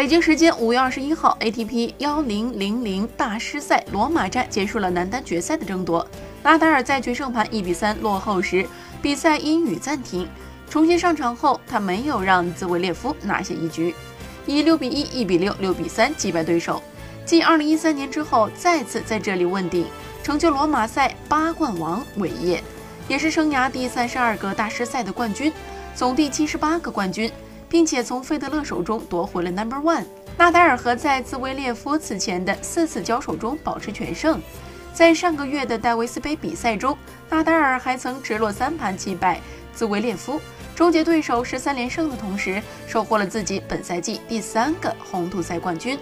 北京时间五月二十一号，ATP 幺零零零大师赛罗马站结束了男单决赛的争夺。纳达尔在决胜盘一比三落后时，比赛因雨暂停。重新上场后，他没有让兹维列夫拿下一局，以六比一、一比六、六比三击败对手。继二零一三年之后，再次在这里问鼎，成就罗马赛八冠王伟业，也是生涯第三十二个大师赛的冠军，总第七十八个冠军。并且从费德勒手中夺回了 Number One。纳达尔和在兹维列夫此前的四次交手中保持全胜。在上个月的戴维斯杯比赛中，纳达尔还曾直落三盘击败兹维列夫，终结对手十三连胜的同时，收获了自己本赛季第三个红土赛冠军。